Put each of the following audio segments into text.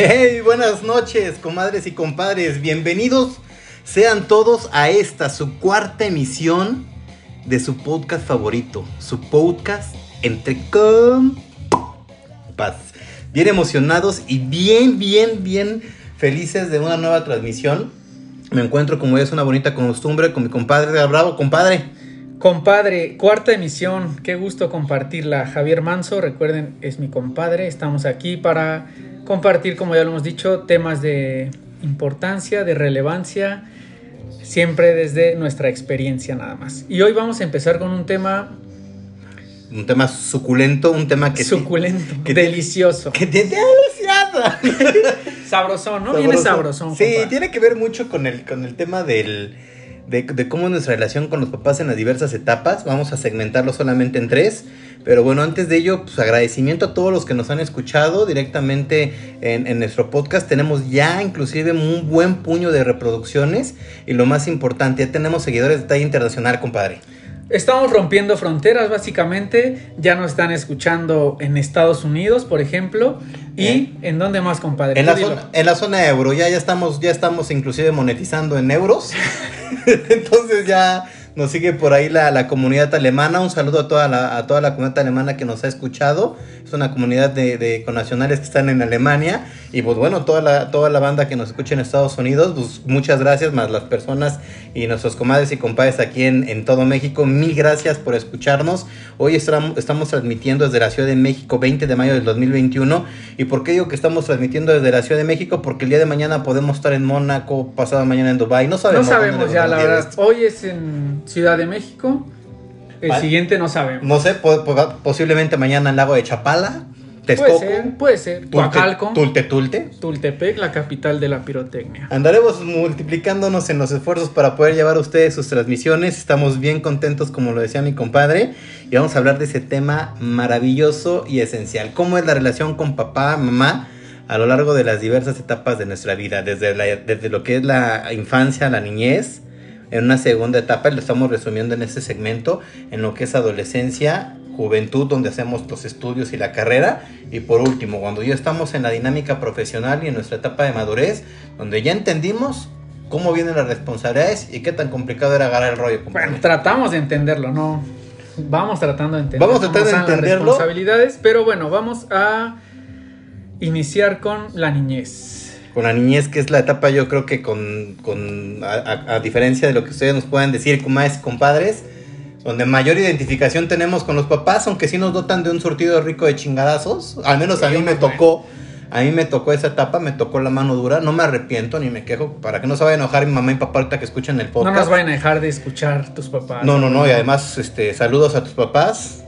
Hey, buenas noches, comadres y compadres. Bienvenidos sean todos a esta, su cuarta emisión de su podcast favorito, su podcast entre compas. Bien emocionados y bien, bien, bien felices de una nueva transmisión. Me encuentro, como es una bonita costumbre, con mi compadre Bravo, compadre. Compadre, cuarta emisión, qué gusto compartirla. Javier Manso, recuerden, es mi compadre. Estamos aquí para compartir, como ya lo hemos dicho, temas de importancia, de relevancia, siempre desde nuestra experiencia nada más. Y hoy vamos a empezar con un tema... Un tema suculento, un tema que... Suculento, que delicioso. Que te delicioso. sabrosón, ¿no? Viene sabrosón. Sí, tiene que ver mucho con el, con el tema del de, cómo nuestra relación con los papás en las diversas etapas. Vamos a segmentarlo solamente en tres. Pero bueno, antes de ello, pues agradecimiento a todos los que nos han escuchado directamente en, en nuestro podcast. Tenemos ya inclusive un buen puño de reproducciones. Y lo más importante, ya tenemos seguidores de talla internacional, compadre. Estamos rompiendo fronteras, básicamente. Ya nos están escuchando en Estados Unidos, por ejemplo. ¿Y ¿Eh? en dónde más, compadre? En la, zona, en la, zona, euro. Ya, ya, estamos, ya estamos inclusive monetizando en euros. Entonces ya nos sigue por ahí la, la, comunidad alemana. Un saludo a toda, la, a toda la comunidad alemana que nos ha escuchado. Es una comunidad de, de connacionales que están en Alemania. Y pues bueno, toda la, toda la banda que nos escucha en Estados Unidos, pues muchas gracias, más las personas y nuestros comadres y compadres aquí en, en todo México. Mil gracias por escucharnos. Hoy estamos, estamos transmitiendo desde la Ciudad de México, 20 de mayo del 2021. ¿Y por qué digo que estamos transmitiendo desde la Ciudad de México? Porque el día de mañana podemos estar en Mónaco, pasado mañana en Dubai No sabemos. No sabemos ya, la verdad. Hoy es en Ciudad de México. El ¿Vale? siguiente no sabemos. No sé, po po posiblemente mañana en Lago de Chapala. Texcoco, puede ser, puede ser. Tuacalco. Tulte, Tulte. Tultepec, la capital de la pirotecnia. Andaremos multiplicándonos en los esfuerzos para poder llevar a ustedes sus transmisiones. Estamos bien contentos, como lo decía mi compadre. Y vamos a hablar de ese tema maravilloso y esencial. ¿Cómo es la relación con papá, mamá? a lo largo de las diversas etapas de nuestra vida, desde, la, desde lo que es la infancia, la niñez, en una segunda etapa, lo estamos resumiendo en este segmento, en lo que es adolescencia, juventud, donde hacemos los estudios y la carrera, y por último, cuando ya estamos en la dinámica profesional y en nuestra etapa de madurez, donde ya entendimos cómo vienen las responsabilidades y qué tan complicado era agarrar el rollo. Bueno, tratamos de entenderlo, ¿no? Vamos tratando de entenderlo. Vamos tratando de entenderlo. Las responsabilidades, pero bueno, vamos a iniciar con la niñez con la niñez, que es la etapa yo creo que con, con a, a, a, diferencia de lo que ustedes nos puedan decir, es compadres, donde mayor identificación tenemos con los papás, aunque sí nos dotan de un surtido rico de chingadazos, al menos a mí me tocó, a mí me tocó esa etapa, me tocó la mano dura, no me arrepiento ni me quejo, para que no se vayan a enojar mi mamá y papá ahorita que escuchen el podcast. No nos vayan a dejar de escuchar tus papás. No, no, no, y además, este, saludos a tus papás.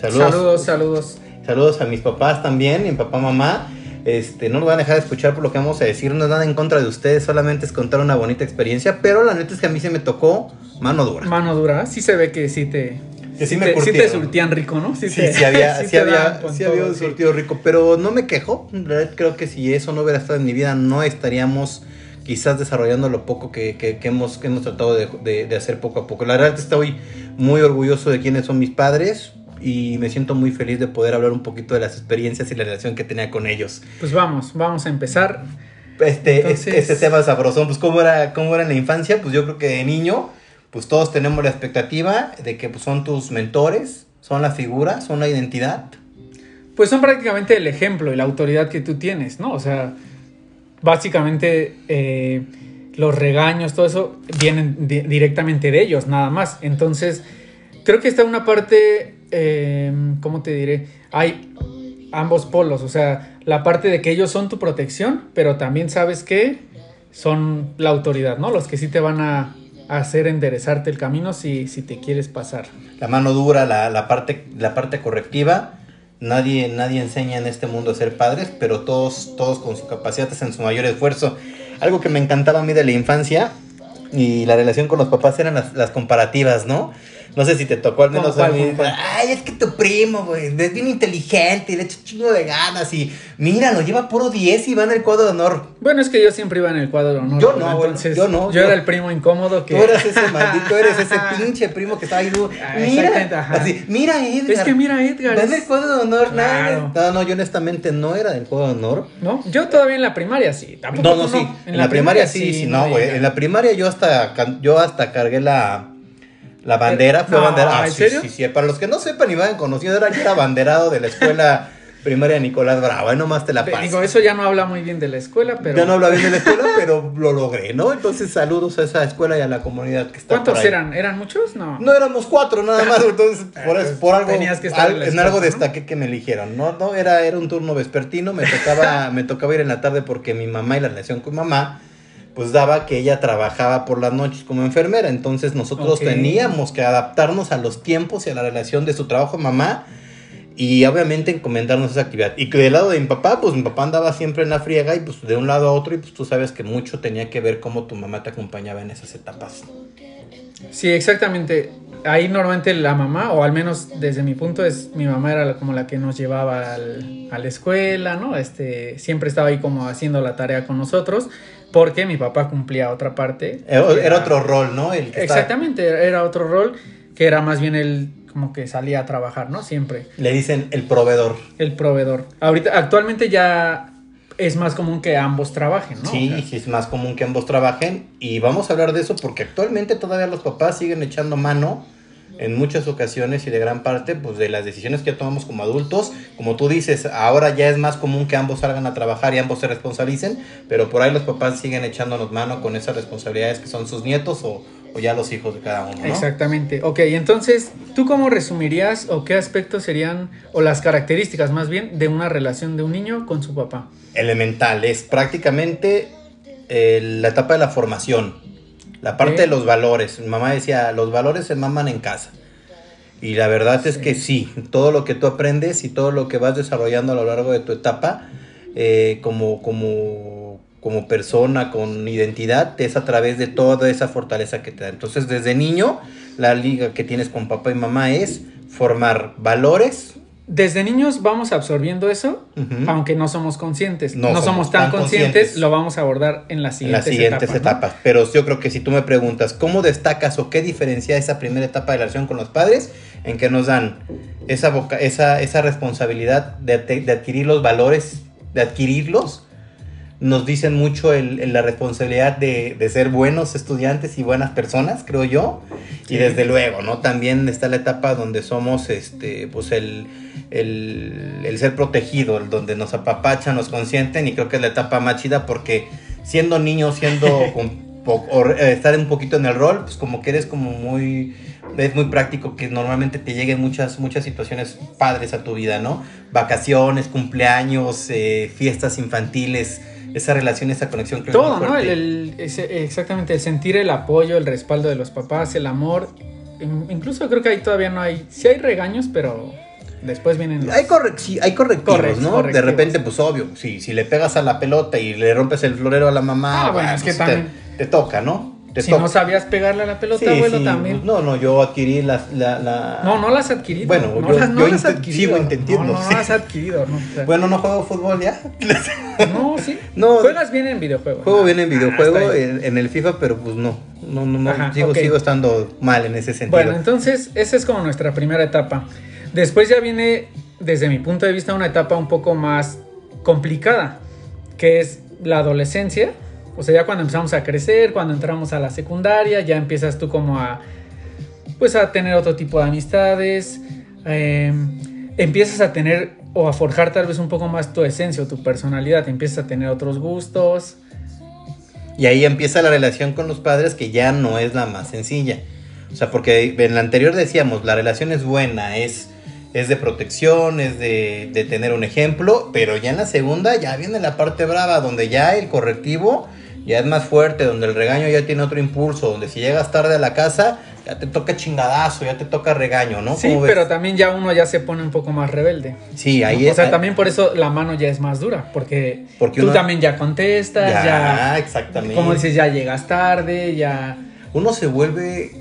Saludos, saludos, saludos. Saludos a mis papás también, mi papá, mamá. Este, no nos van a dejar de escuchar por lo que vamos a decir, no es nada en contra de ustedes, solamente es contar una bonita experiencia, pero la neta es que a mí se me tocó mano dura. Mano dura, sí se ve que sí te... Que sí, sí, me te, sí te surtían rico, ¿no? Sí, sí, te, sí había, sí había, sí había un surtido rico, pero no me quejo, en realidad creo que si eso no hubiera estado en mi vida, no estaríamos quizás desarrollando lo poco que, que, que hemos, que hemos tratado de, de, de hacer poco a poco. La verdad estoy muy orgulloso de quiénes son mis padres, y me siento muy feliz de poder hablar un poquito de las experiencias y la relación que tenía con ellos. Pues vamos, vamos a empezar. Este, Entonces... este tema sabrosón, pues ¿cómo era, cómo era en la infancia, pues yo creo que de niño, pues todos tenemos la expectativa de que pues, son tus mentores, son la figura, son la identidad. Pues son prácticamente el ejemplo y la autoridad que tú tienes, ¿no? O sea, básicamente eh, los regaños, todo eso vienen di directamente de ellos, nada más. Entonces, creo que está una parte eh, ¿cómo te diré? Hay ambos polos, o sea, la parte de que ellos son tu protección, pero también sabes que son la autoridad, ¿no? Los que sí te van a, hacer enderezarte el camino si, si, te quieres pasar. La mano dura, la, la, parte, la parte correctiva. Nadie, nadie enseña en este mundo a ser padres, pero todos, todos con su capacidad hacen su mayor esfuerzo. Algo que me encantaba a mí de la infancia y la relación con los papás eran las, las comparativas, ¿no? No sé si te tocó al menos ¿Cómo a mí. Ay, es que tu primo, güey, es bien inteligente y le echa chingo de ganas y míralo, lleva puro 10 y va en el cuadro de honor. Bueno, es que yo siempre iba en el cuadro de honor. Yo no, güey, Entonces, yo no, Yo yo- era el primo incómodo que. Tú eres ese maldito, eres ese pinche primo que estaba ahí. tú, Ah, Mira, ajá. así, mira, Edgar. Es que mira, Edgar. Va en el cuadro de honor, Claro. nada. No, no, yo honestamente no era del cuadro de honor. ¿No? Yo todavía en la primaria sí. Tampoco No, no, sí. En, la, primaria, sí, sí, no, güey. En la primaria yo hasta yo hasta cargué la la bandera, fue No, bandera. Ah, ¿en sí, serio? sí, sí. Para los que no sepan y vayan conociendo, era era abanderado de la escuela primaria Nicolás Bravo, ahí nomás te la paso. Digo, eso ya no habla muy bien de la escuela, pero. Ya no habla bien de la escuela, pero lo logré, ¿no? Entonces saludos a esa escuela y a la comunidad que está ¿Cuántos por ahí. eran? ¿Eran muchos? No. No éramos cuatro nada más, entonces por, eso- por algo, Tenías que estar al- en la en escuela, algo ¿no? destaqué que me eligieron. No, no, era, era un turno vespertino, me tocaba, me tocaba ir en la tarde porque mi mamá y la relación con mamá, pues daba que ella trabajaba por las noches como enfermera. Entonces nosotros teníamos que adaptarnos a los tiempos y a la relación de su trabajo mamá. Y obviamente encomendarnos esa actividad. Y que del lado de mi papá, pues mi papá andaba siempre en la friega y pues de un lado a otro y pues tú sabes que mucho tenía que ver cómo tu mamá te acompañaba en esas etapas. Sí, exactamente. Ahí normalmente la mamá, o al menos desde mi punto, es mi mamá era la- como la que nos llevaba al- a la escuela, ¿no? Este, siempre estaba ahí como haciendo la tarea con nosotros, porque mi papá cumplía otra parte. Era, que era otro rol, ¿no? El que estaba- Exactamente, era otro rol que era más bien el como que salía a trabajar, ¿no? Siempre. Le dicen el proveedor. El proveedor. Ahorita, actualmente ya es más común que ambos trabajen, ¿no? Sí, O sea, sí, es más común que ambos trabajen. Y vamos a hablar de eso porque actualmente todavía los papás siguen echando mano en muchas ocasiones y de gran parte pues de las decisiones que tomamos como adultos. Como tú dices, ahora ya es más común que ambos salgan a trabajar y ambos se responsabilicen, pero por ahí los papás siguen echándonos mano con esas responsabilidades que son sus nietos o, o ya los hijos de cada uno, ¿no? Exactamente. Ok, entonces, ¿tú cómo resumirías o qué aspectos serían, o las características más bien, de una relación de un niño con su papá? elemental, es prácticamente eh, la etapa de la formación, la parte de los valores. Mi mamá decía, los valores se maman en casa. Y la verdad es que sí, todo lo que tú aprendes y todo lo que vas desarrollando a lo largo de tu etapa, eh, como, como, como persona con identidad, es a través de toda esa fortaleza que te da. Entonces, desde niño, la liga que tienes con papá y mamá es formar valores. Desde niños vamos absorbiendo eso, aunque no somos conscientes. No No, somos somos tan, tan conscientes, conscientes. lo vamos a abordar en las en siguientes, las siguientes etapas. Pero yo creo que si tú me preguntas cómo destacas o qué diferencia esa primera etapa de la relación con los padres, en que nos dan esa, esa, esa responsabilidad de, de adquirir los valores, de adquirirlos, nos dicen mucho el, el- la responsabilidad de, de ser buenos estudiantes y buenas personas, creo yo. Y desde luego, ¿no? También está la etapa donde somos, este, pues el, el, el ser protegido, el donde nos apapachan, nos consienten y creo que es la etapa más chida porque siendo niño, siendo o, eh, estar un poquito en el rol, pues como que eres como muy es muy práctico que normalmente te lleguen muchas muchas situaciones padres a tu vida, ¿no? Vacaciones, cumpleaños, eh, fiestas infantiles, esa relación, esa conexión creo Todo, ¿no? El, el- ese- exactamente, el sentir el apoyo, el respaldo de los papás, el amor. In- Incluso creo que ahí todavía no hay, sí hay regaños, pero después vienen los... Hay, correc- sí, hay correctivos, ¿no? correctivos. De repente, pues obvio, si, si le pegas a la pelota y le rompes el florero a la mamá, Ah, bueno, es que pues, también- te, te toca, ¿no? Te si toca. no sabías pegarle a la pelota, Sí, abuelo, sí, también. No, no, yo adquirí la... la, la- No, no las has adquirido. Bueno, no yo- las, no yo las adquirido. sigo intentando, No, no, no sí. las adquirido, ¿no? O sea, Bueno, no juego fútbol ya. no, sí. No. Juegas bien en videojuegos. Juego bien en ah, videojuego, bien. en, en el FIFA, pero pues no. No, no, no. Ajá, sigo, ok. sigo estando mal en ese sentido. Bueno, entonces esa es como nuestra primera etapa. Después ya viene, desde mi punto de vista, una etapa un poco más complicada, que es la adolescencia. O sea, ya cuando empezamos a crecer, cuando entramos a la secundaria, ya empiezas tú como a, pues a tener otro tipo de amistades, eh, empiezas a tener o a forjar tal vez un poco más tu esencia o tu personalidad, empiezas a tener otros gustos. Y ahí empieza la relación con los padres que ya no es la más sencilla. O sea, porque en la anterior decíamos, la relación es buena, es, es de protección, es de, de tener un ejemplo, pero ya en la segunda ya viene la parte brava, donde ya el correctivo ya es más fuerte, donde el regaño ya tiene otro impulso, donde si llegas tarde a la casa, ya te toca chingadazo, ya te toca regaño, ¿no? Sí, pero también ya uno ya se pone un poco más rebelde. Sí, ahí o es. sea, también por eso la mano ya es más dura, porque, Porque tú uno- también ya contestas, ya, ya, exactamente. como dices, ya llegas tarde, ya... uno se vuelve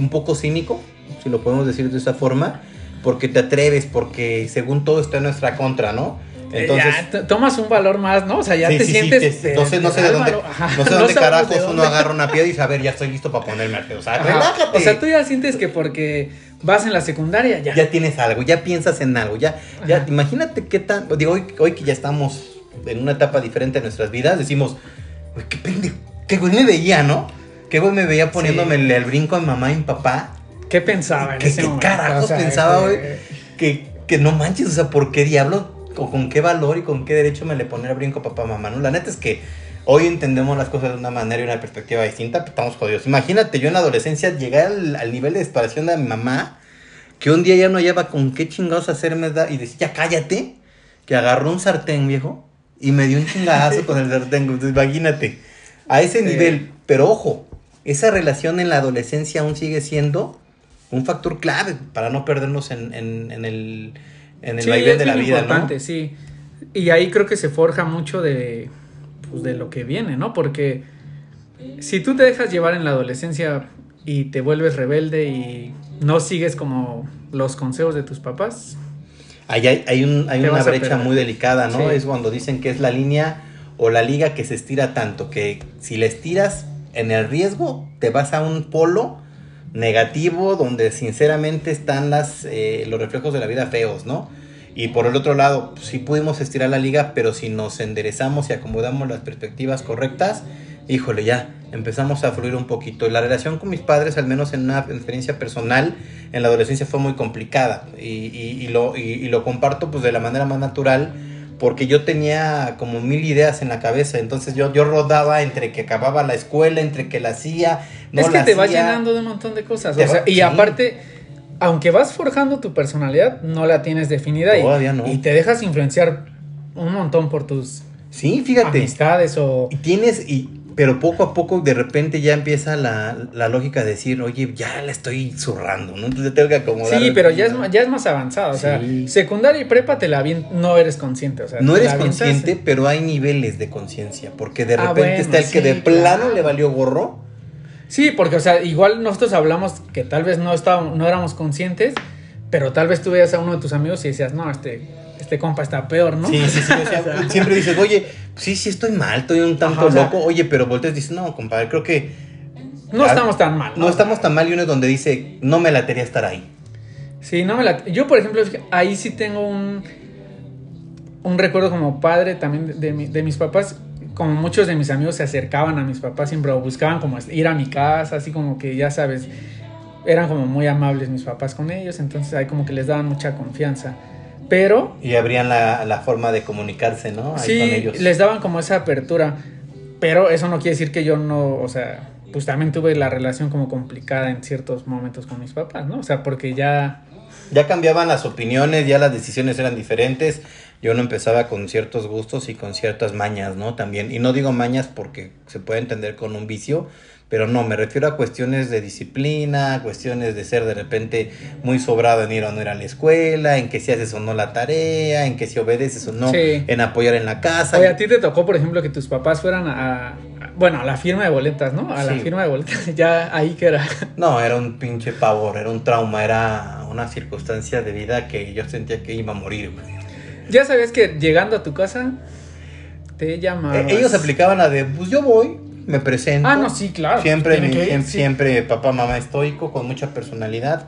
un poco cínico si lo podemos decir de esa forma, porque te atreves, porque según todo está en nuestra contra, ¿no? Entonces, ya, tomas un valor más, ¿no? O sea, ya te sientes. Sí, no sé, no sé de dónde, no sé dónde carajos uno agarra una piedra y dice, a ver, ya estoy listo para ponerme al O sea, relájate. O sea, tú ya sientes que porque vas en la secundaria, ya. Ya tienes algo, ya piensas en algo, ya, ya, imagínate qué tan. Digo, hoy, hoy que ya estamos en una etapa diferente de nuestras vidas, decimos, güey, qué pendejo, qué güey me veía, ¿no? Qué güey me veía poniéndome el, brinco a mi mamá y mi papá. ¿Qué pensaba en ¿Qué, qué carajos pensaba, güey? Que, que no manches, o sea, ¿por qué diablos o con qué valor y con qué derecho me le pone el brinco a papá mamá, ¿no? La neta es que hoy entendemos las cosas de una manera y una perspectiva distinta, pero estamos jodidos. Imagínate yo en la adolescencia llegar al, nivel de desesperación de mi mamá, que un día ya no hallaba con qué chingados hacerme da, y decía, ya cállate, que agarró un sartén, viejo, y me dio un chingazo con el sartén. Entonces, imagínate, a ese nivel, pero ojo, esa relación en la adolescencia aún sigue siendo un factor clave para no perdernos en, en el en el vaivén de la vida, importante, Sí, y ahí creo que se forja mucho de, pues, de lo que viene, ¿no? Porque si tú te dejas llevar en la adolescencia y te vuelves rebelde y no sigues como los consejos de tus papás. Ahí hay, hay, un, hay una brecha muy delicada, ¿no? Es cuando dicen que es la línea o la liga que se estira tanto, que si le estiras en el riesgo, te vas a un polo negativo donde sinceramente están las, eh, los reflejos de la vida feos, ¿no? Y por el otro lado, pues, sí pudimos estirar la liga, pero si nos enderezamos y acomodamos las perspectivas correctas, híjole, ya empezamos a fluir un poquito. La relación con mis padres, al menos en una experiencia personal, en la adolescencia fue muy complicada y, y, lo, y lo comparto pues de la manera más natural porque yo tenía como mil ideas en la cabeza, entonces yo, yo rodaba entre que acababa la escuela, entre que la hacía, no Es que te vas llenando de un montón de cosas, y aparte, aunque vas forjando tu personalidad, no la tienes definida Todavía no. y te dejas influenciar un montón por tus sí, fíjate, amistades o... Y tienes, y pero poco a poco de repente ya empieza la, lógica de decir, oye, ya la estoy zurrando, ¿no? Entonces tengo que acomodar. Sí, pero ya es, ya es más avanzado. O sea, secundaria y prepa te la bien, no eres consciente. O sea, no eres consciente, pero hay niveles de conciencia. Porque de ah, repente está el que de plano le valió gorro. Sí, porque, o sea, igual nosotros hablamos que tal vez no, estábamos, no éramos conscientes, pero tal vez tú veías a uno de tus amigos y decías, no, este este compa está peor, ¿no? Sí, sí, sí. siempre dices, oye, sí, sí estoy mal, estoy un tanto loco. oye, pero volteas y dices, no, compadre, creo que. No estamos tan mal. ¿no? estamos tan mal y uno es donde dice, no me latería estar ahí. Sí, no me la. Yo, por ejemplo, ahí sí tengo un. Un recuerdo como padre también de, de mis papás como muchos de mis amigos se acercaban a mis papás siempre o buscaban como ir a mi casa, así como que ya sabes, eran como muy amables mis papás con ellos, entonces ahí como que les daban mucha confianza. Pero... Y abrían la, forma de comunicarse, ¿no? sí, les daban como esa apertura. Pero eso no quiere decir que yo no, o sea, pues también tuve la relación como complicada en ciertos momentos con mis papás, ¿no? O sea, porque ya... Ya cambiaban las opiniones, ya las decisiones eran diferentes. Yo no empezaba con ciertos gustos y con ciertas mañas, ¿no? También. Y no digo mañas porque se puede entender con un vicio, pero no, me refiero a cuestiones de disciplina, cuestiones de ser de repente muy sobrado en ir o no ir a la escuela, en que si haces o no la tarea, en que si obedeces o no, en apoyar en la casa. Oye, a ti te tocó, por ejemplo, que tus papás fueran a, bueno, a la firma de boletas, ¿no? A la firma de boletas, ya ahí que era. No, era un pinche pavor, era un trauma, era una circunstancia de vida que yo sentía que iba a morir, Ya sabías que llegando a tu casa te llamaban. E, ellos aplicaban la de, pues yo voy, me presento. Ah, no, sí, claro. Siempre, siempre, papá, mamá estoico, con mucha personalidad,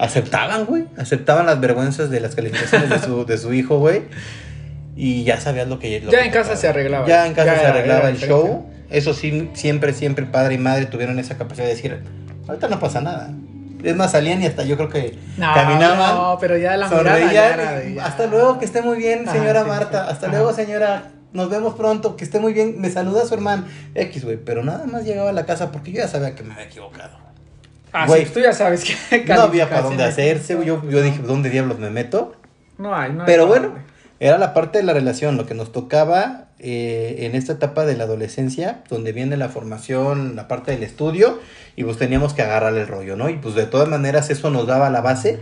Aceptaban, güey. Aceptaban las vergüenzas de las calificaciones de, su, de su hijo, güey. Y ya sabías lo que... ya en casa se arreglaba. Ya en casa se arreglaba el show. Eso sí, siempre, siempre padre y madre tuvieron esa capacidad de decir, ahorita no pasa nada. Es más, salían y hasta yo creo que caminaban. No, pero ya la mirada Hasta luego, que esté muy bien, señora Marta. hasta luego, señora nos vemos pronto, que esté muy bien, me saluda su hermano X, güey, pero nada más llegaba a la casa porque yo ya sabía que me había equivocado. Ah, tú ya sabes que no había para dónde hacerse, yo, yo dije, ¿dónde diablos me meto? No hay, no hay Pero bueno, era la parte de la relación, lo que nos tocaba eh, en esta etapa de la adolescencia, donde viene la formación, la parte del estudio, y pues teníamos que agarrarle el rollo, ¿no? Y pues de todas maneras eso nos daba la base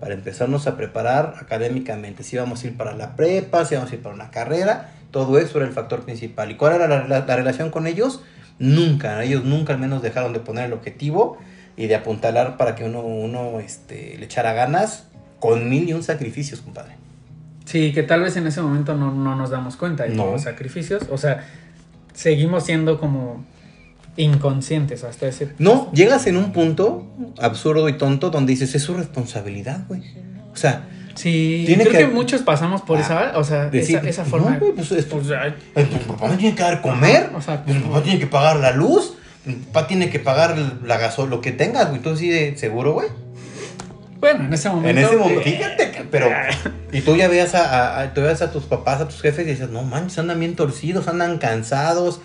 para empezarnos a preparar académicamente, si íbamos a ir para la prepa, si íbamos a ir para una carrera, todo eso era el factor principal. ¿Y cuál era la, relación con ellos? Nunca, ellos nunca al menos dejaron de poner el objetivo y de apuntalar para que uno, uno este, le echara ganas con mil y un sacrificios, compadre. Sí, que tal vez en ese momento no, no nos damos cuenta de No. los sacrificios. O sea, seguimos siendo como inconscientes hasta ese No, llegas en un punto absurdo y tonto donde dices, es su responsabilidad, güey. O sea, Sí, Tiene creo que, que- muchos pasamos por Ah, esa, o sea, decir, esa, esa forma. no, güey, pues, es- Pues, "Ay, pues, mi papá me tiene que dar comer, o sea, pues, mi papá tiene que pagar la luz, mi papá tiene que pagar la gasolina, lo que tengas, güey. Tú así de seguro, güey. bueno, en ese momento. En ese momento, eh, fíjate, que- pero. Y tú ya veías a, a- a- tú veías a tus papás, a tus jefes y dices, no manches, andan bien torcidos, andan cansados,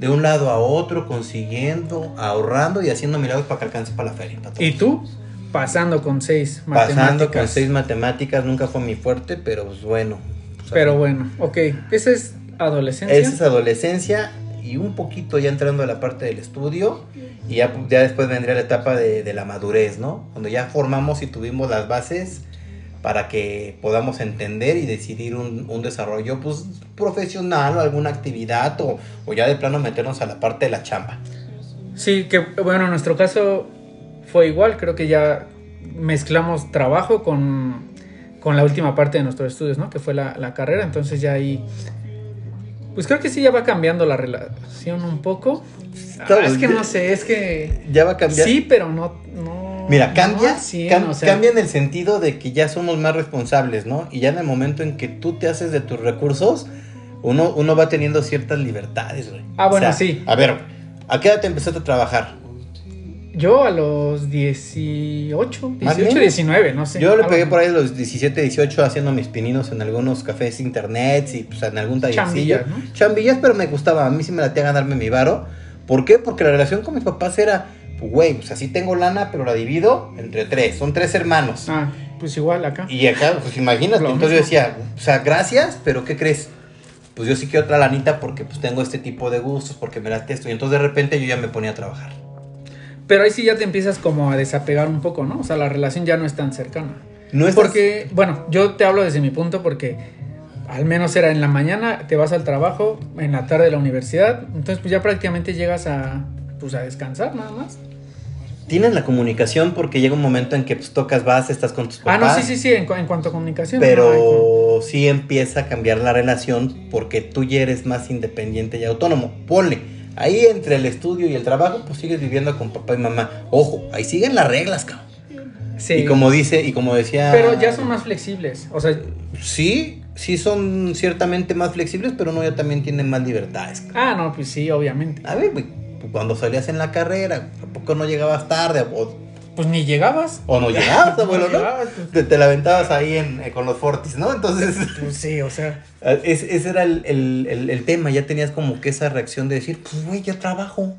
de un lado a otro, consiguiendo, ahorrando y haciendo milagros para que alcance para la feria. para. Y tú, pasando con seis Pasando con matemáticas. seis matemáticas, nunca fue mi fuerte, pero pues bueno. pues, Pero bueno, ok. Esa es adolescencia. Esa es adolescencia y un poquito ya entrando a la parte del estudio y ya, ya después vendría la etapa de, de la madurez, ¿no? Cuando ya formamos y tuvimos las bases para que podamos entender y decidir un, un desarrollo pues, profesional o alguna actividad o, o ya de plano meternos a la parte de la chamba. Sí, que bueno, en nuestro caso fue igual. Creo que ya mezclamos trabajo con, con la última parte de nuestros estudios, ¿no? Que fue la, la carrera. Entonces ya ahí. Pues creo que sí ya va cambiando la relación un poco. Ah, es que ya- no sé, es que. Ya va a cambiar. Sí, pero no. no Mira, cambia, no al cien, cam- o sea, cambia en el sentido de que ya somos más responsables, ¿no? Y ya en el momento en que tú te haces de tus recursos, uno, uno va teniendo ciertas libertades, güey. Ah, bueno, sí. A ver, ¿a qué edad te empezaste a trabajar? Yo a los 18, Más 18, menos. 19, no sé. Yo le pegué por ahí a los 17, 18 haciendo mis pininos en algunos cafés internet y pues en algún tallercillo. Chambillas, ¿no? Chambillas, pero me gustaba, a mí sí me latía ganarme mi varo. ¿Por qué? Porque la relación con mis papás era, pues güey, pues así tengo lana, pero la divido entre tres, son tres hermanos. Ah, pues igual acá. Y acá, pues imagínate, Lo entonces yo decía, o sea, gracias, pero ¿qué crees? Pues yo sí quiero otra lanita porque pues tengo este tipo de gustos, porque me late esto. Y entonces de repente yo ya me ponía a trabajar. Pero ahí sí ya te empiezas como a desapegar un poco, ¿no? O sea, la relación ya no es tan cercana. No es Porque, bueno, yo te hablo desde mi punto porque al menos era en la mañana, te vas al trabajo, en la tarde a la universidad, entonces pues ya prácticamente llegas a, pues a descansar nada más. Tienes la comunicación porque llega un momento en que pues tocas base, estás con tus Ah, papás. no, sí, sí, sí, en, cu- en cuanto a comunicación. no, Pero sí empieza a cambiar la relación porque tú ya eres más independiente y autónomo. Ponle, ahí entre el estudio y el trabajo, pues sigues viviendo con papá y mamá. Ojo, ahí siguen las reglas, cabrón. sí, Y como dice, y como decía. pero ya son más flexibles, o sea, Sí, sí son ciertamente más flexibles, pero no, ya también tienen más libertades. cabrón. ah, no, pues sí, obviamente. A ver, güey, cuando salías en la carrera, ¿a poco no llegabas tarde? O, Pues ni llegabas. o no llegabas, abuelo, ¿no? llegabas, pues, Te, te la aventabas ahí en, eh, con los fortis, ¿no? Entonces. pues sí, o sea, Es- ese era el, el- el- el tema, ya tenías como que esa reacción de decir, pues güey, ya trabajo,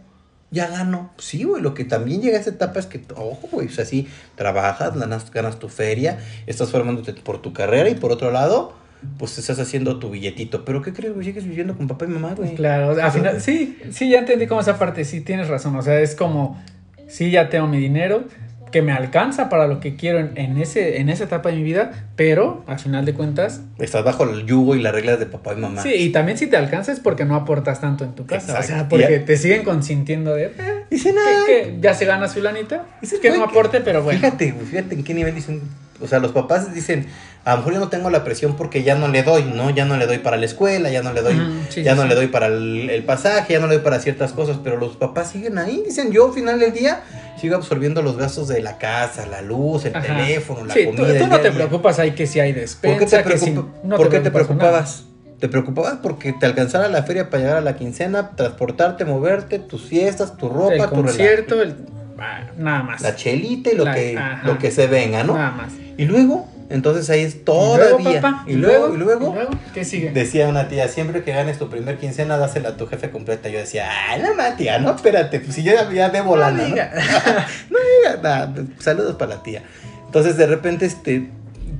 ya gano. Sí, güey, lo que también llega a esa etapa es que, ojo, güey, o sea, sí, trabajas, ganas, ganas tu feria, estás formándote por tu carrera y por otro lado, pues estás haciendo tu billetito. Pero ¿qué crees? Sigues viviendo con papá y mamá, güey. Claro, al final, sí, sí, ya entendí como esa parte, sí, tienes razón, o sea, es como, sí, ya tengo mi dinero, que me alcanza para lo que quiero en, en ese, en esa etapa de mi vida, pero al final de cuentas, Estás bajo el yugo y las reglas de papá y mamá. sí, y también si te alcanza es porque no aportas tanto en tu casa, o sea, Exacto. porque te siguen consintiendo de, eh, Dice que, nada. que ya se gana su lanita, Dices, que no aporte, pero bueno. Fíjate, fíjate en qué nivel dicen. O sea, los papás dicen, a lo mejor yo no tengo la presión porque ya no le doy, ¿no? Ya no le doy para la escuela, ya no le doy, sí, ya sí, no le doy para el, el pasaje, ya no le doy para ciertas cosas, pero los papás siguen ahí. Dicen, yo al final del día sigo absorbiendo los gastos de la casa, la luz, el Ajá. teléfono, la Sí, tú- comida. tú, el no te día". preocupas ahí que si hay ¿Por despensa, qué te, que si preocupa- no ¿por qué te preocupas preocupabas? Te preocupabas porque te alcanzara la feria para llegar a la quincena, transportarte, moverte, tus fiestas, tu ropa, el tu concierto, el, ah, nada más. La chelita y lo, La- que, ajá. lo que se venga, ¿no? Nada más. Y luego, entonces ahí es Y todavía. luego, papá, y, luego, y luego, ¿qué sigue? decía una tía, siempre que ganes tu primer quincena, dásela a tu jefe completa. Yo decía, ay, no, ma, tía, no, espérate, pues si yo ya, ya debo No lana, ¿no? diga. No diga nada, saludos para la tía. Entonces, de repente, este,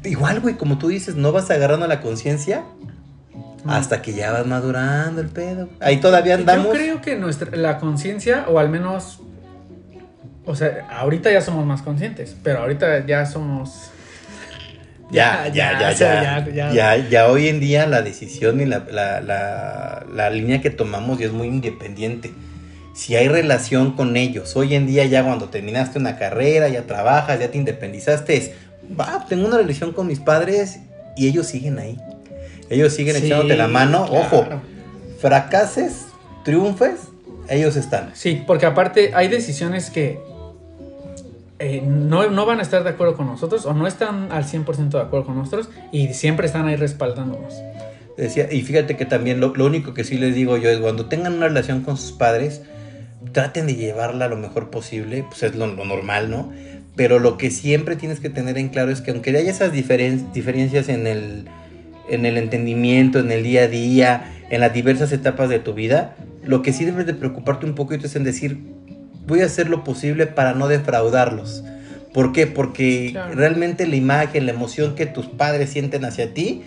igual, güey, como tú dices, no vas agarrando la conciencia hasta que ya vas madurando el pedo. Ahí todavía andamos. Yo creo que nuestra, la conciencia, o al menos, o sea, ahorita ya somos más conscientes, pero ahorita ya somos... Ya, ya, ya, ya, ya, ya. ya, hoy en día la decisión y la, la, la, la línea que tomamos ya es muy independiente. si hay relación con ellos. Hoy en día ya cuando terminaste una carrera, ya trabajas, ya te independizaste, es, va, tengo una relación con mis padres y ellos siguen ahí. Ellos siguen Sí, echándote la mano. claro. Ojo, fracases, triunfes, ellos están. Sí, porque aparte hay decisiones que eh, no, no van a estar de acuerdo con nosotros o no están al 100% de acuerdo con nosotros y siempre están ahí respaldándonos. Decía, y fíjate que también lo, lo único que sí les digo yo es cuando tengan una relación con sus padres, traten de llevarla lo mejor posible, pues es lo, lo normal, ¿no? Pero lo que siempre tienes que tener en claro es que aunque haya esas diferen- diferencias en el, en el entendimiento, en el día a día, en las diversas etapas de tu vida, lo que sí debes de preocuparte un poquito es en decir, voy a hacer lo posible para no defraudarlos. ¿Por qué? Porque Claro. realmente la imagen, la emoción que tus padres sienten hacia ti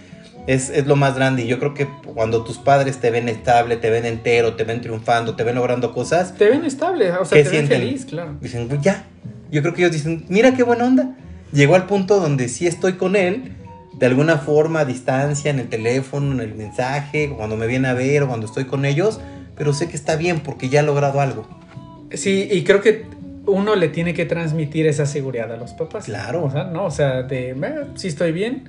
es, es lo más grande. Y yo creo que cuando tus padres te ven estable, te ven entero, te ven triunfando, te ven logrando cosas, Te ven estable, o sea, ¿Qué te ven sienten? feliz, claro. dicen, "Pues ya. Yo creo que ellos dicen, mira qué buena onda. Llegó al punto donde sí estoy con él, de alguna forma, a distancia, en el teléfono, en el mensaje, cuando me viene a ver o cuando estoy con ellos, pero sé que está bien porque ya ha logrado algo. Sí, y creo que uno le tiene que transmitir esa seguridad a los papás. Claro. O sea, no, o sea, de, "Eh, sí estoy bien.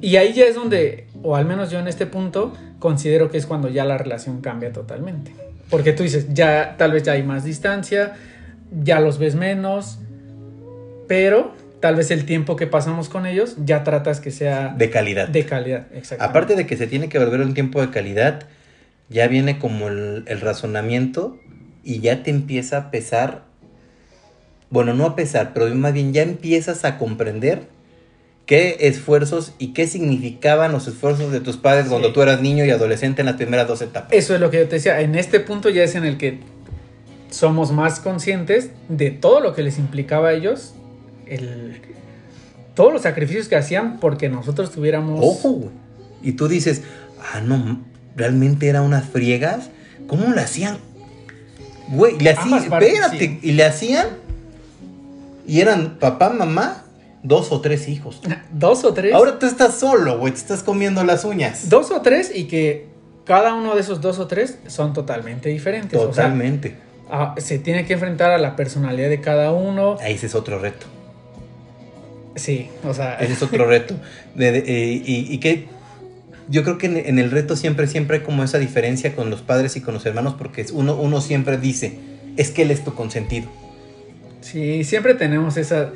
Y ahí ya es donde, o al menos yo en este punto, considero que es cuando ya la relación cambia totalmente. Porque tú dices, ya tal vez ya hay más distancia, ya los ves menos, pero tal vez el tiempo que pasamos con ellos ya tratas que sea De calidad. de calidad. Exactamente. Aparte de que se tiene que volver un tiempo de calidad, ya viene como el, el razonamiento y ya te empieza a pesar, bueno, no a pesar, pero más bien ya empiezas a comprender qué esfuerzos y qué significaban los esfuerzos de tus padres cuando Sí. tú eras niño y adolescente en las primeras dos etapas. Eso es lo que yo te decía. En este punto ya es en el que somos más conscientes de todo lo que les implicaba a ellos, el, todos los sacrificios que hacían porque nosotros tuviéramos... Ojo, güey. Y tú dices, ah, no, realmente eran unas friegas. ¿Cómo le hacían? Güey, le hacían, espérate, sí. y le hacían, y eran papá, mamá, dos o tres hijos. Dos o tres. Ahora tú estás solo, güey, te estás comiendo las uñas. Dos o tres y que cada uno de esos dos o tres son totalmente diferentes. O sea, Totalmente. ah, se tiene que enfrentar a la personalidad de cada uno. Ahí ese es otro reto. Sí, o sea... Ese es otro reto. De- de- eh, y, y que yo creo que en, en el reto siempre, siempre hay como esa diferencia con los padres y con los hermanos, porque uno, uno siempre dice, es que él es tu consentido. Sí, siempre tenemos esa,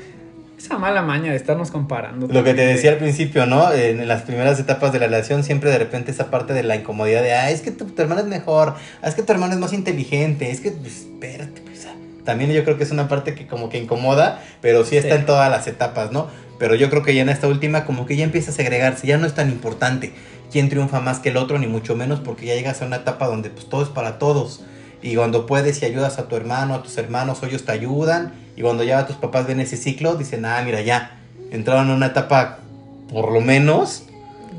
esa mala maña de estarnos comparando. Lo que te decía al principio, ¿no? En, las primeras etapas de la relación, siempre de repente esa parte de la incomodidad de, ah, es que tu, tu hermano es mejor, ah, es que tu hermano es más inteligente, es que, pues, espérate, pues, ah". También yo creo que es una parte que como que incomoda, pero sí está Sí. en todas las etapas, ¿no? Pero yo creo que ya en esta última como que ya empieza a segregarse, ya no es tan importante quién triunfa más que el otro, ni mucho menos, porque ya llegas a una etapa donde pues todo es para todos. Y cuando puedes y ayudas a tu hermano, a tus hermanos, ellos te ayudan. Y cuando ya tus papás ven ese ciclo, dicen, ah, mira, ya, entraron en una etapa, por lo menos,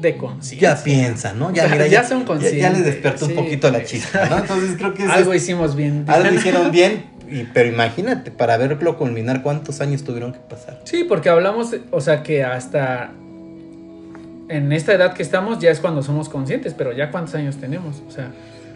De conciencia. ya piensan, ¿no? Ya, Ya- mira, ya ya, son ya, conscientes, ya les despertó sí, un poquito la chispa, ¿no? Entonces creo que eso Algo es- hicimos bien. algo hicieron bien, y, pero imagínate, para verlo culminar, ¿cuántos años tuvieron que pasar? Sí, porque hablamos, o sea, que hasta en esta edad que estamos ya es cuando somos conscientes, pero ya cuántos años tenemos, o sea,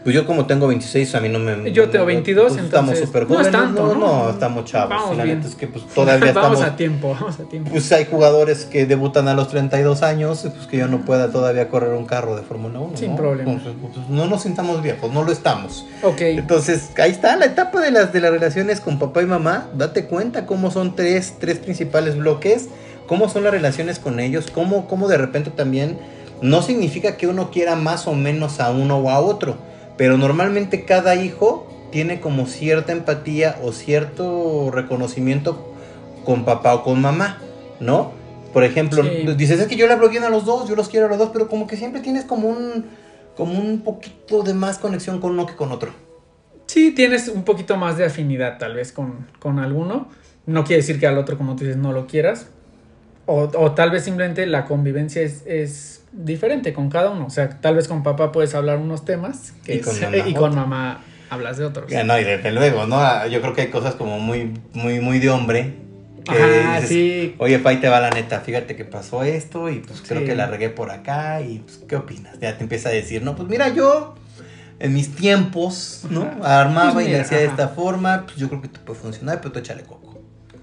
Pues yo como tengo 26, a mí no me... Yo tengo 22, pues estamos entonces, súper no es jóvenes. tanto, no, ¿no? no, estamos chavos. Vamos la bien. neta es que pues todavía vamos estamos... a tiempo, vamos a tiempo. Pues hay jugadores que debutan a los 32 años, pues que yo no pueda todavía correr un carro de Fórmula 1. Sin ¿no? problema. Entonces, pues, no nos sintamos viejos, no lo estamos. ok, Entonces, ahí está la etapa de las, de las relaciones con papá y mamá. Date cuenta cómo son tres, tres principales bloques, cómo son las relaciones con ellos, cómo, cómo de repente también no significa que uno quiera más o menos a uno o a otro, pero normalmente cada hijo tiene como cierta empatía o cierto reconocimiento con papá o con mamá, ¿no? Por ejemplo, Sí. dices, es que yo le hablo bien a los dos, yo los quiero a los dos, pero como que siempre tienes como un, como un poquito de más conexión con uno que con otro. sí tienes un poquito más de afinidad tal vez con, con alguno, no quiere decir que al otro, como tú dices, no lo quieras, o, o tal vez simplemente la convivencia es, es diferente con cada uno, o sea, tal vez con papá puedes hablar unos temas que Y con es- mamá y con otros. mamá hablas de otros. Ya, no, y desde luego, ¿no? Ah, Yo creo que hay cosas como muy, muy, muy de hombre. Que Ajá, dices, sí. Oye, pa, ahí te va la neta, fíjate que pasó esto y pues creo que la regué por acá y pues, ¿qué opinas? Ya te empieza a decir, no, pues mira, yo en mis tiempos, ¿no? Armaba Pues y le hacía de esta forma, pues yo creo que te puede funcionar, pero tú échale coco.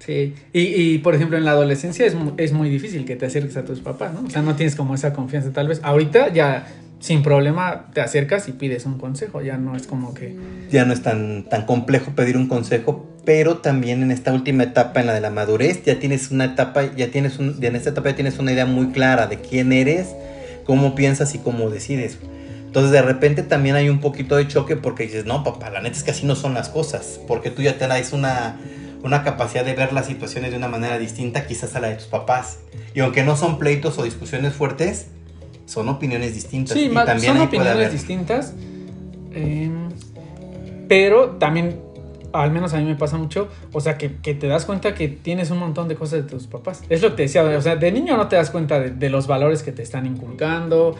Sí, y, y por ejemplo en la adolescencia es, es muy difícil que te acerques a tus papás, ¿no? O sea, no tienes como esa confianza tal vez. Ahorita ya sin problema te acercas y pides un consejo, ya no es como que... Ya no es tan, tan complejo pedir un consejo, pero también en esta última etapa, en la de la madurez, ya tienes una etapa, ya tienes un, ya en esta etapa ya tienes una idea muy clara de quién eres, cómo piensas y cómo decides. Entonces de repente también hay un poquito de choque porque dices, no, papá, la neta es que así no son las cosas, porque tú ya traes una, una capacidad de ver las situaciones de una manera distinta quizás a la de tus papás. Y aunque no son pleitos o discusiones fuertes, son opiniones distintas. Sí, y ma- también son opiniones haber- distintas, eh, pero también, al menos a mí me pasa mucho, o sea, que, que te das cuenta que tienes un montón de cosas de tus papás. Es lo que te decía, o sea, de niño no te das cuenta de, de los valores que te están inculcando,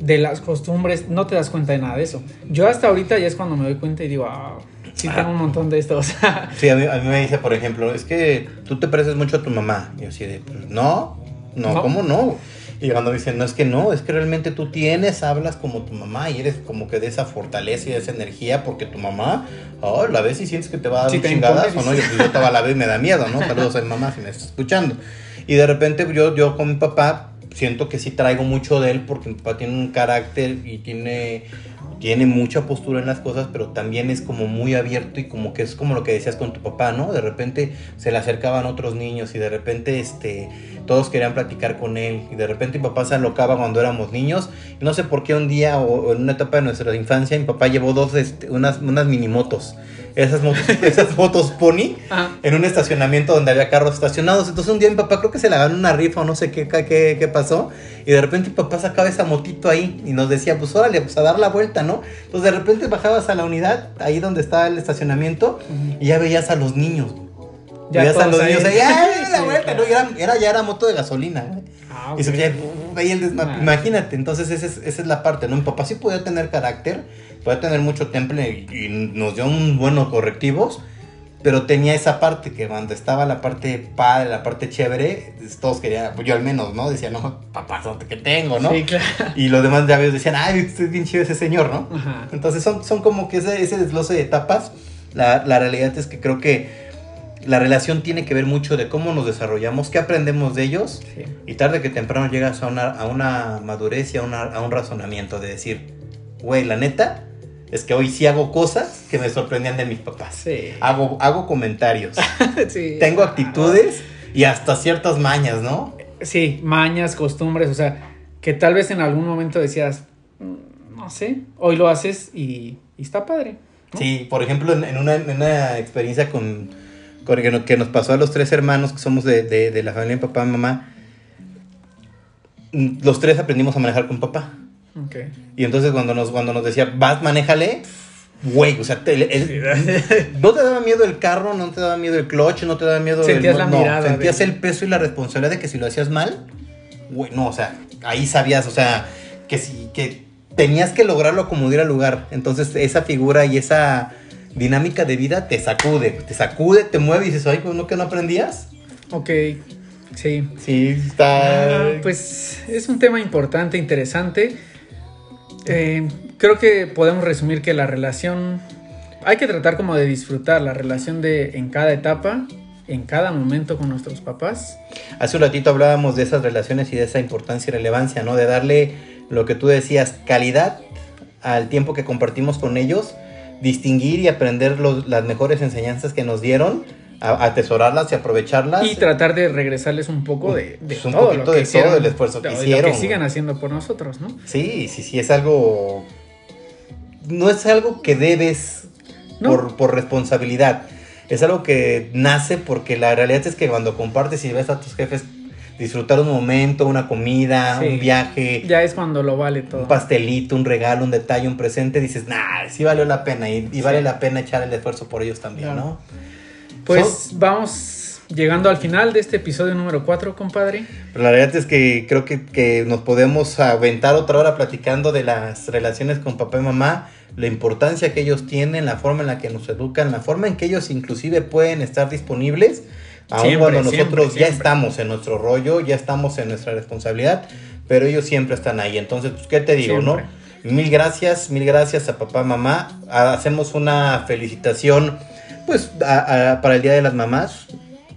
de las costumbres, no te das cuenta de nada de eso. Yo hasta ahorita ya es cuando me doy cuenta y digo, ah, sí tengo un montón de esto, o sea, Sí, a mí, a mí me dice, por ejemplo, es que tú te pareces mucho a tu mamá. Y yo así de, pues, no, no, No. ¿cómo no? Y cuando me dicen, no, es que no, es que realmente tú tienes, hablas como tu mamá y eres como que de esa fortaleza y de esa energía porque tu mamá, oh, la ves y sientes que te va a dar Sí chingadas o no, yo, yo te la veo y me da miedo, ¿no? Saludos a mi mamá si me está escuchando. Y de repente yo, yo con mi papá siento que sí traigo mucho de él porque mi papá tiene un carácter y tiene, tiene mucha postura en las cosas, pero también es como muy abierto y como que es como lo que decías con tu papá, ¿no? De repente se le acercaban otros niños y de repente este, todos querían platicar con él y de repente mi papá se alocaba cuando éramos niños. Y no sé por qué un día o, en una etapa de nuestra infancia mi papá llevó dos, este, unas, unas mini motos. Esas motos, esas motos pony en un estacionamiento donde había carros estacionados. Entonces un día mi papá creo que se le ganó una rifa o no sé qué, qué, qué pasó. Y de repente mi papá sacaba esa motito ahí y nos decía, pues órale, pues a dar la vuelta, ¿no? Entonces de repente bajabas a la unidad, ahí donde estaba el estacionamiento, y ya veías a los niños. Ya veías a los ahí. niños ahí, ¡ay, la Sí, vuelta! claro. era, era- ya era moto de gasolina, ah, Y se ok. Veía el Ah. Imagínate, entonces esa es, esa es la parte, ¿no? Mi papá sí podía tener carácter, podía tener mucho temple y, y nos dio un buenos correctivos, pero tenía esa parte que cuando estaba la parte padre, la parte chévere, todos querían, pues yo al menos, ¿no? Decía, no, papá, que tengo, ¿no? Sí, claro. Y los demás ya decían, ay, usted es bien chido ese señor, ¿no? Ajá. Entonces son, son como que ese, ese desglose de etapas. La, la realidad es que creo que la relación tiene que ver mucho de cómo nos desarrollamos, qué aprendemos de ellos Sí. y tarde que temprano llegas a una, a una madurez y a, una- a un razonamiento de decir, güey, la neta es que hoy sí hago cosas que me sorprendían de mis papás. Sí. Hago, hago comentarios, Sí. tengo actitudes y hasta ciertas mañas, ¿no? Sí, mañas, costumbres, o sea, que tal vez en algún momento decías, "Mm, no sé, hoy lo haces y, y está padre. ¿no? Sí, por ejemplo, en, en una, en una experiencia con que, nos, que nos pasó a los tres hermanos que somos de, de- de la familia de papá y mamá, mm, los tres aprendimos a manejar con papá. Ok. Y entonces cuando nos, cuando nos decía, vas, manéjale, güey, o sea, te- el- el- no te daba miedo el carro, no te daba miedo el clutch, no te daba miedo Sentías el... la no, mirada sentías el peso y la responsabilidad de que si lo hacías mal, güey, no, o sea, ahí sabías, o sea, que si, que tenías que lograrlo como diera lugar. Entonces esa figura y esa dinámica de vida te sacude, te sacude, te mueve y dices, ay, pues no que no aprendías. Ok, sí. Sí, está... Ah, pues es un tema importante, interesante. Eh, creo que podemos resumir que la relación, hay que tratar como de disfrutar la relación de en cada etapa, en cada momento con nuestros papás. Hace un ratito hablábamos de esas relaciones y de esa importancia y relevancia, ¿no? De darle lo que tú decías, calidad al tiempo que compartimos con ellos, distinguir y aprender los- las mejores enseñanzas que nos dieron, a- atesorarlas y aprovecharlas. Y tratar de regresarles un poco de, de Pues un todo poquito lo que de hicieron, todo el esfuerzo que lo hicieron, que sigan haciendo por nosotros, ¿no? Sí, sí, sí, es algo... No es algo que debes No. por, por responsabilidad. Es algo que nace porque la realidad es que cuando compartes y ves a tus jefes disfrutar un momento, una comida, Sí. un viaje, Ya es cuando lo vale todo. un pastelito, un regalo, un detalle, un presente, dices, nah, sí valió la pena y, y vale la pena echar el esfuerzo por ellos también, Claro. ¿no? Pues vamos llegando al final de este episodio número 4, compadre. Pero la realidad es que creo que, que nos podemos aventar otra hora platicando de las relaciones con papá y mamá, la importancia que ellos tienen, la forma en la que nos educan, la forma en que ellos inclusive pueden estar disponibles, aun Siempre, cuando siempre, nosotros ya siempre. estamos en nuestro rollo, ya estamos en nuestra responsabilidad, pero ellos siempre están ahí. Entonces, pues, ¿qué te digo, no? Mil gracias, mil gracias a papá, mamá. Hacemos una felicitación, pues, para el Día de las Mamás.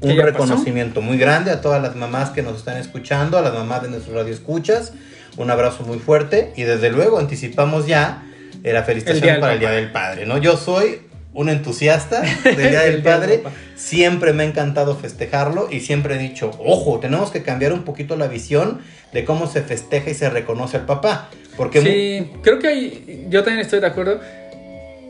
Un reconocimiento muy grande a todas las mamás que nos están escuchando, a las mamás de nuestro radio escuchas. Un abrazo muy fuerte y desde luego anticipamos ya la felicitación para el Día del Padre, ¿no? Yo soy un entusiasta del Día del Padre. siempre me ha encantado festejarlo y siempre he dicho, ojo, tenemos que cambiar un poquito la visión de cómo se festeja y se reconoce al papá. Porque sí, creo que hay, yo también estoy de acuerdo,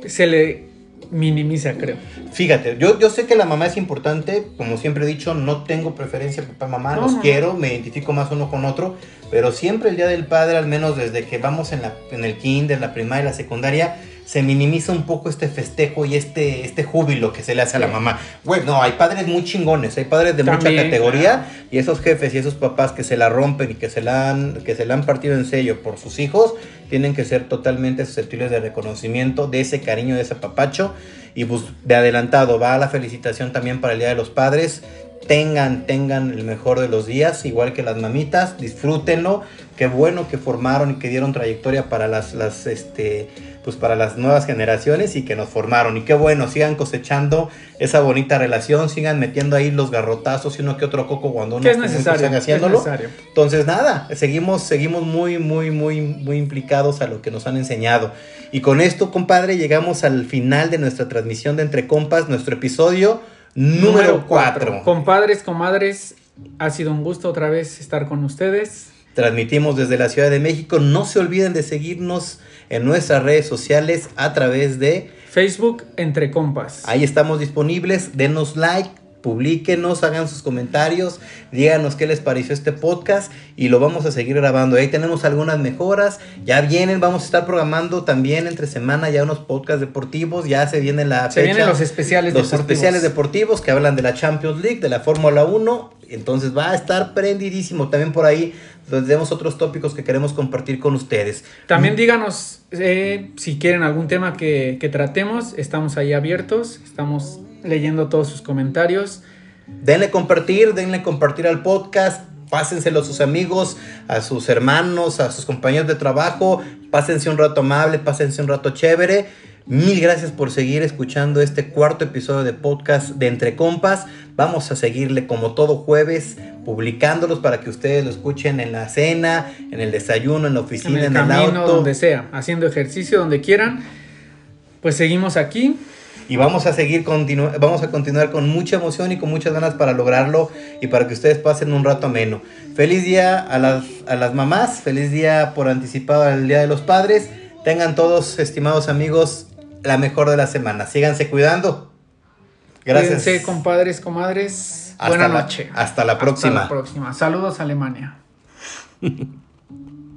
se le minimiza, creo. Fíjate, yo, yo sé que la mamá es importante, como siempre he dicho, no tengo preferencia papá mamá, los quiero, me identifico más uno con otro, pero siempre el Día del Padre, al menos desde que vamos en, la, en el kinder, la primaria, la secundaria, se minimiza un poco este festejo y este, este júbilo que se le hace a la mamá. Güey, no, hay padres muy chingones, hay padres de mucha categoría y esos jefes y esos papás que se la rompen y que se la han, que se la han partido en sello por sus hijos, tienen que ser totalmente susceptibles de reconocimiento, de ese cariño, de ese papacho. Y pues de adelantado va la felicitación también para el Día de los Padres tengan, tengan el mejor de los días, igual que las mamitas, disfrútenlo, qué bueno que formaron y que dieron trayectoria para las, las, este, pues para las nuevas generaciones y que nos formaron. Y qué bueno, sigan cosechando esa bonita relación, sigan metiendo ahí los garrotazos y uno que otro coco cuando uno es necesario, haciéndolo. Entonces, nada, seguimos, seguimos muy, muy, muy, muy implicados a lo que nos han enseñado. Y con esto, compadre, llegamos al final de nuestra transmisión de Entre Compas, nuestro episodio número 4. Compadres, comadres, ha sido un gusto otra vez estar con ustedes. Transmitimos desde la Ciudad de México. No se olviden de seguirnos en nuestras redes sociales a través de Facebook Entre Compas. Ahí estamos disponibles. Denos like, Publíquenos, hagan sus comentarios, díganos qué les pareció este podcast y lo vamos a seguir grabando. Ahí tenemos algunas mejoras, ya vienen, vamos a estar programando también entre semana ya unos podcasts deportivos, ya se viene la se vienen los especiales los especiales deportivos que hablan de la Champions League, de la Fórmula 1, entonces va a estar prendidísimo. También por ahí tenemos otros tópicos que queremos compartir con ustedes. También díganos eh, si quieren algún tema que, que tratemos, estamos ahí abiertos, estamos leyendo todos sus comentarios. Denle compartir, denle compartir al podcast, pásenselo a sus amigos, a sus hermanos, a sus compañeros de trabajo, pásense un rato amable, pásense un rato chévere. Mil gracias por seguir escuchando este cuarto episodio de podcast de Entre Compas. Vamos a seguirle como todo jueves publicándolos para que ustedes lo escuchen en la cena, en el desayuno, en la oficina, en el, auto, donde sea, haciendo ejercicio, donde quieran. Pues seguimos aquí y vamos a seguir vamos a continuar con mucha emoción y con muchas ganas para lograrlo y para que ustedes pasen un rato ameno. Feliz día a las, a las mamás, feliz día por anticipado al Día de los Padres. Tengan todos, estimados amigos, la mejor de la semana. Síganse cuidando. Gracias. Cuídense, compadres, comadres. Buenas noches. Hasta la próxima. Hasta la próxima. Saludos, Alemania.